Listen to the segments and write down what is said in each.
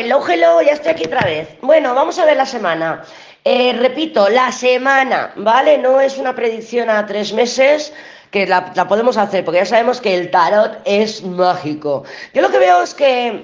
Hello, hello, ya estoy aquí otra vez. Bueno, vamos a ver la semana. Eh, repito, la semana, ¿vale? No es una predicción a tres meses que la, la podemos hacer, porque ya sabemos que el tarot es mágico. Yo lo que veo es que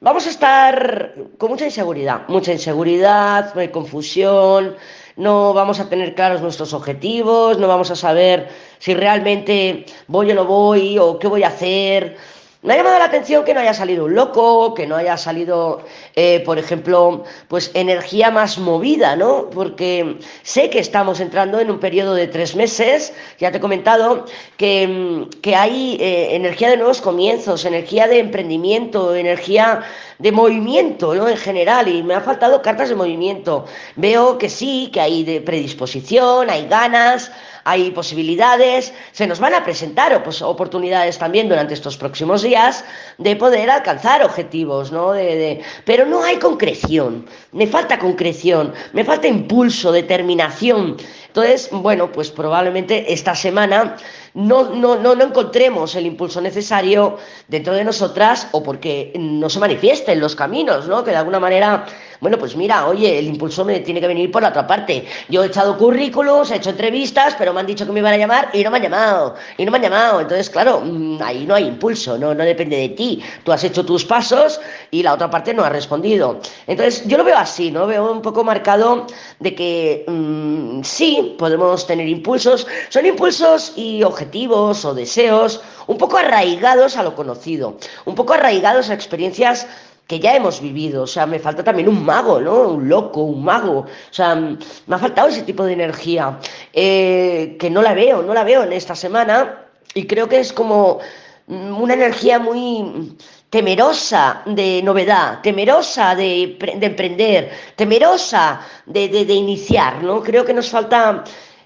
vamos a estar con mucha inseguridad, mucha inseguridad, confusión, no vamos a tener claros nuestros objetivos, no vamos a saber si realmente voy o no voy o qué voy a hacer. Me ha llamado la atención que no haya salido un loco, que no haya salido, eh, por ejemplo, pues energía más movida, ¿no? Porque sé que estamos entrando en un periodo de tres meses, ya te he comentado, que, mm, que hay eh, energía de nuevos comienzos, energía de emprendimiento, energía de movimiento, ¿no? En general, y me ha faltado cartas de movimiento. Veo que sí, que hay de predisposición, hay ganas, hay posibilidades, se nos van a presentar pues, oportunidades también durante estos próximos días de poder alcanzar objetivos, ¿no? De, de, pero no hay concreción, me falta concreción, me falta impulso, determinación. Entonces, bueno, pues probablemente esta semana no, no, no, no encontremos el impulso necesario dentro de nosotras o porque no se manifiesten los caminos, ¿no? Que de alguna manera bueno, pues mira, oye, el impulso me tiene que venir por la otra parte. Yo he echado currículos, he hecho entrevistas, pero me han dicho que me iban a llamar y no me han llamado. Y no me han llamado. Entonces, claro, mm, ahí no hay impulso, no, no depende de ti. Tú has hecho tus pasos y la otra parte no ha respondido. Entonces, yo lo veo así, ¿no? Veo un poco marcado de que mmm, sí, podemos tener impulsos. Son impulsos y objetivos o deseos un poco arraigados a lo conocido, un poco arraigados a experiencias que ya hemos vivido. O sea, me falta también un mago, ¿no? Un loco, un mago. O sea, me ha faltado ese tipo de energía eh, que no la veo, no la veo en esta semana y creo que es como una energía muy temerosa de novedad, temerosa de, de emprender, temerosa de, de iniciar, ¿no? Creo que nos falta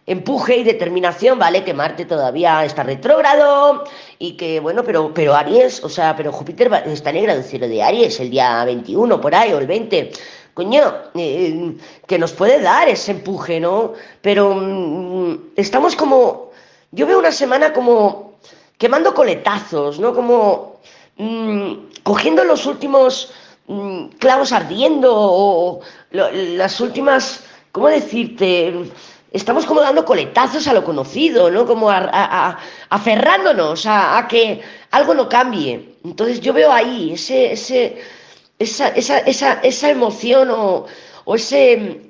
empuje y determinación, ¿vale? Que Marte todavía está retrógrado y que, bueno, pero, pero Aries, o sea, pero Júpiter está en el cero de Aries el día 21 por ahí o el 20. Coño, eh, que nos puede dar ese empuje, ¿no? Pero mmm, estamos como, yo veo una semana como quemando coletazos, ¿no? Como mmm, cogiendo los últimos mmm, clavos ardiendo o, las últimas, ¿cómo decirte? Estamos como dando coletazos a lo conocido, ¿no? Como a, a, a, aferrándonos a, que algo no cambie. Entonces yo veo ahí ese, ese, esa, esa, esa, esa emoción o, o, ese...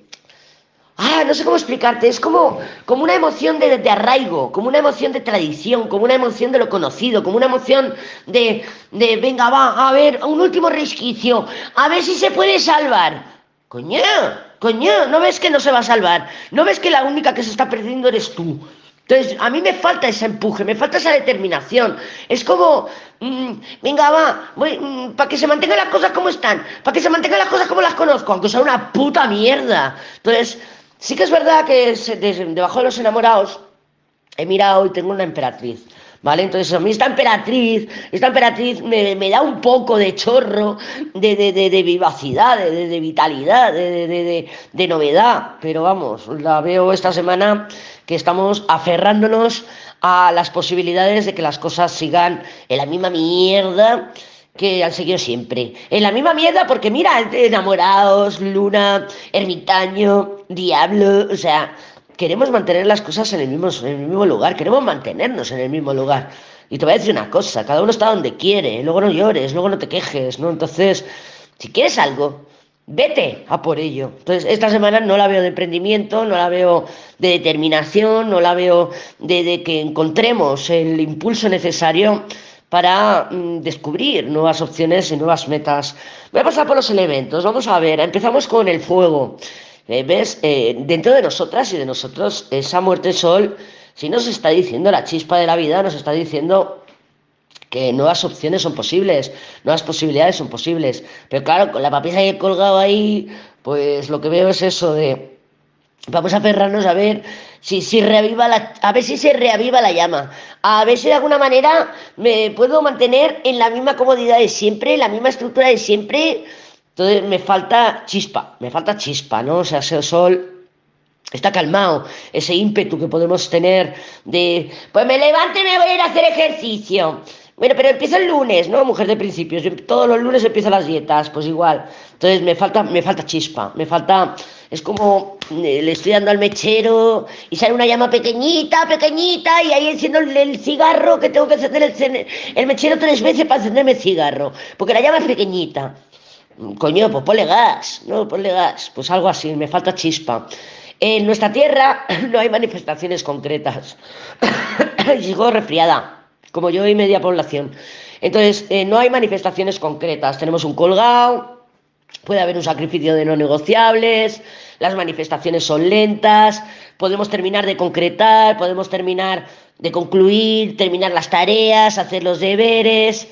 Ah, no sé cómo explicarte, es como, como una emoción de, de, arraigo, como una emoción de tradición, como una emoción de lo conocido, como una emoción de, de venga, va, a ver, un último resquicio, a ver si se puede salvar. Coño, Coño, ¿no ves que no se va a salvar? ¿No ves que la única que se está perdiendo eres tú? Entonces, a mí me falta ese empuje, me falta esa determinación. Es como, mmm, venga, va, mmm, para que se mantengan las cosas como están, para que se mantengan las cosas como las conozco, aunque sea una puta mierda. Entonces, sí que es verdad que debajo de los enamorados he mirado y tengo una emperatriz. ¿Vale? Entonces a mí esta emperatriz, esta emperatriz me, me da un poco de chorro de, de, de, de vivacidad, de, vitalidad, de, novedad, pero vamos, la veo esta semana que estamos aferrándonos a las posibilidades de que las cosas sigan en la misma mierda que han seguido siempre. En la misma mierda, porque mira, enamorados, luna, ermitaño, diablo, o sea, queremos mantener las cosas en el, mismo, en el mismo lugar, queremos mantenernos en el mismo lugar. Y te voy a decir una cosa, cada uno está donde quiere, luego no llores, luego no te quejes, ¿no? Entonces, si quieres algo, vete a por ello. Entonces, esta semana no la veo de emprendimiento, no la veo de determinación, no la veo de, de que encontremos el impulso necesario para mm, descubrir nuevas opciones y nuevas metas. Voy a pasar por los elementos, vamos a ver, empezamos con el fuego. Eh, ¿Ves? Eh, dentro de nosotras y de nosotros, esa muerte sol, si nos está diciendo la chispa de la vida, nos está diciendo que nuevas opciones son posibles, nuevas posibilidades son posibles. Pero claro, con la papisa que he colgado ahí, pues lo que veo es eso de. Vamos a aferrarnos a ver si, si reaviva la, a ver si se reaviva la llama, a ver si de alguna manera me puedo mantener en la misma comodidad de siempre, en la misma estructura de siempre, entonces me falta chispa, me falta chispa, ¿no? O sea, ese sol está calmado, ese ímpetu que podemos tener de, pues me levanto y me voy a ir a hacer ejercicio. Bueno, pero empiezo el lunes, ¿no? Mujer de principios. Todos los lunes empiezo las dietas, pues igual. Entonces me falta, me falta chispa, me falta. Es como eh, le estoy dando al mechero y sale una llama pequeñita, pequeñita, y ahí enciendo el, el cigarro que tengo que encender el, el, mechero tres veces para encenderme el cigarro. Porque la llama es pequeñita. Coño, pues ponle gas, ¿no? Ponle gas. Pues algo así, me falta chispa. En nuestra tierra no hay manifestaciones concretas. Sigo resfriada como yo y media población. Entonces, eh, no hay manifestaciones concretas. Tenemos un colgado, puede haber un sacrificio de no negociables, las manifestaciones son lentas, podemos terminar de concretar, podemos terminar de concluir, terminar las tareas, hacer los deberes,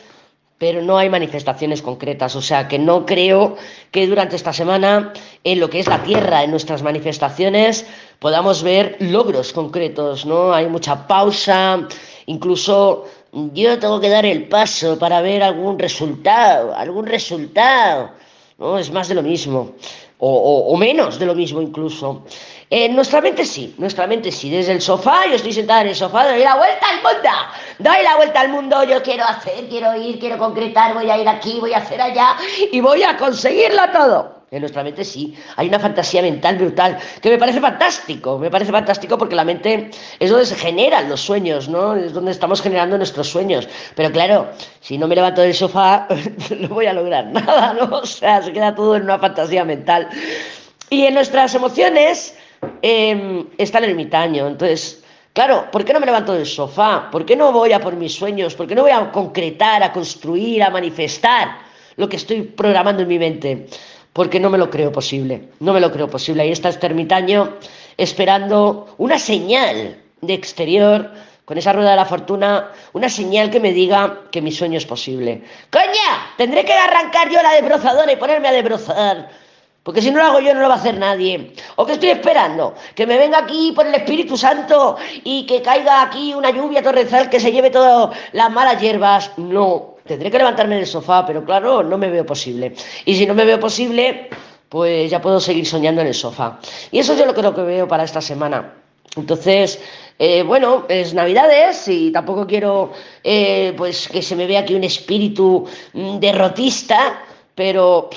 pero no hay manifestaciones concretas. O sea que no creo que durante esta semana, en lo que es la tierra, en nuestras manifestaciones, podamos ver logros concretos, ¿no? Hay mucha pausa, incluso yo tengo que dar el paso para ver algún resultado, algún resultado, ¿no? Es más de lo mismo, o, menos de lo mismo incluso. En nuestra mente sí, nuestra mente sí, desde el sofá, yo estoy sentada en el sofá, doy la vuelta al mundo, doy la vuelta al mundo, yo quiero hacer, quiero ir, quiero concretar, voy a ir aquí, voy a hacer allá y voy a conseguirlo todo. En nuestra mente sí, hay una fantasía mental brutal, que me parece fantástico, me parece fantástico porque la mente es donde se generan los sueños, ¿no? Es donde estamos generando nuestros sueños. Pero claro, si no me levanto del sofá, no voy a lograr nada, ¿no? O sea, se queda todo en una fantasía mental. Y en nuestras emociones em, está el ermitaño, entonces... Claro, ¿por qué no me levanto del sofá? ¿Por qué no voy a por mis sueños? ¿Por qué no voy a concretar, a construir, a manifestar lo que estoy programando en mi mente? Porque no me lo creo posible, no me lo creo posible. Ahí está este ermitaño esperando una señal de exterior, con esa rueda de la fortuna, una señal que me diga que mi sueño es posible. ¡Coña! Tendré que arrancar yo la debrozadora y ponerme a debrozar. Porque si no lo hago yo, no lo va a hacer nadie. ¿O que estoy esperando? Que me venga aquí por el Espíritu Santo y que caiga aquí una lluvia torrencial que se lleve todas las malas hierbas. No, tendré que levantarme del sofá, pero claro, no me veo posible. Y si no me veo posible, pues ya puedo seguir soñando en el sofá. Y eso yo lo creo que veo para esta semana. Entonces, eh, bueno, es Navidades y tampoco quiero eh, pues que se me vea aquí un espíritu mm, derrotista, pero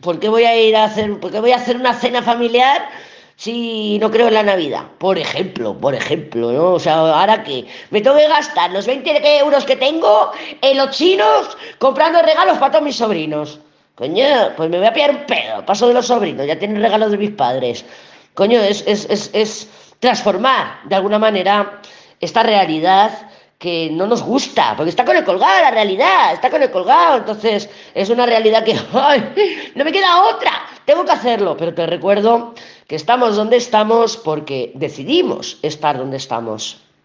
¿por qué voy a ir a hacer, por qué voy a hacer una cena familiar? Si no creo en la Navidad, por ejemplo, por ejemplo, ¿no? O sea, ahora que me tengo que gastar los 20 euros que tengo en los chinos comprando regalos para todos mis sobrinos. Coño, pues me voy a pillar un pedo, paso de los sobrinos, ya tienen regalos de mis padres. Coño, es, es, es, transformar de alguna manera esta realidad que no nos gusta, porque está con el colgado la realidad, está con el colgado, entonces es una realidad que no me queda otra, tengo que hacerlo, pero te recuerdo que estamos donde estamos porque decidimos estar donde estamos.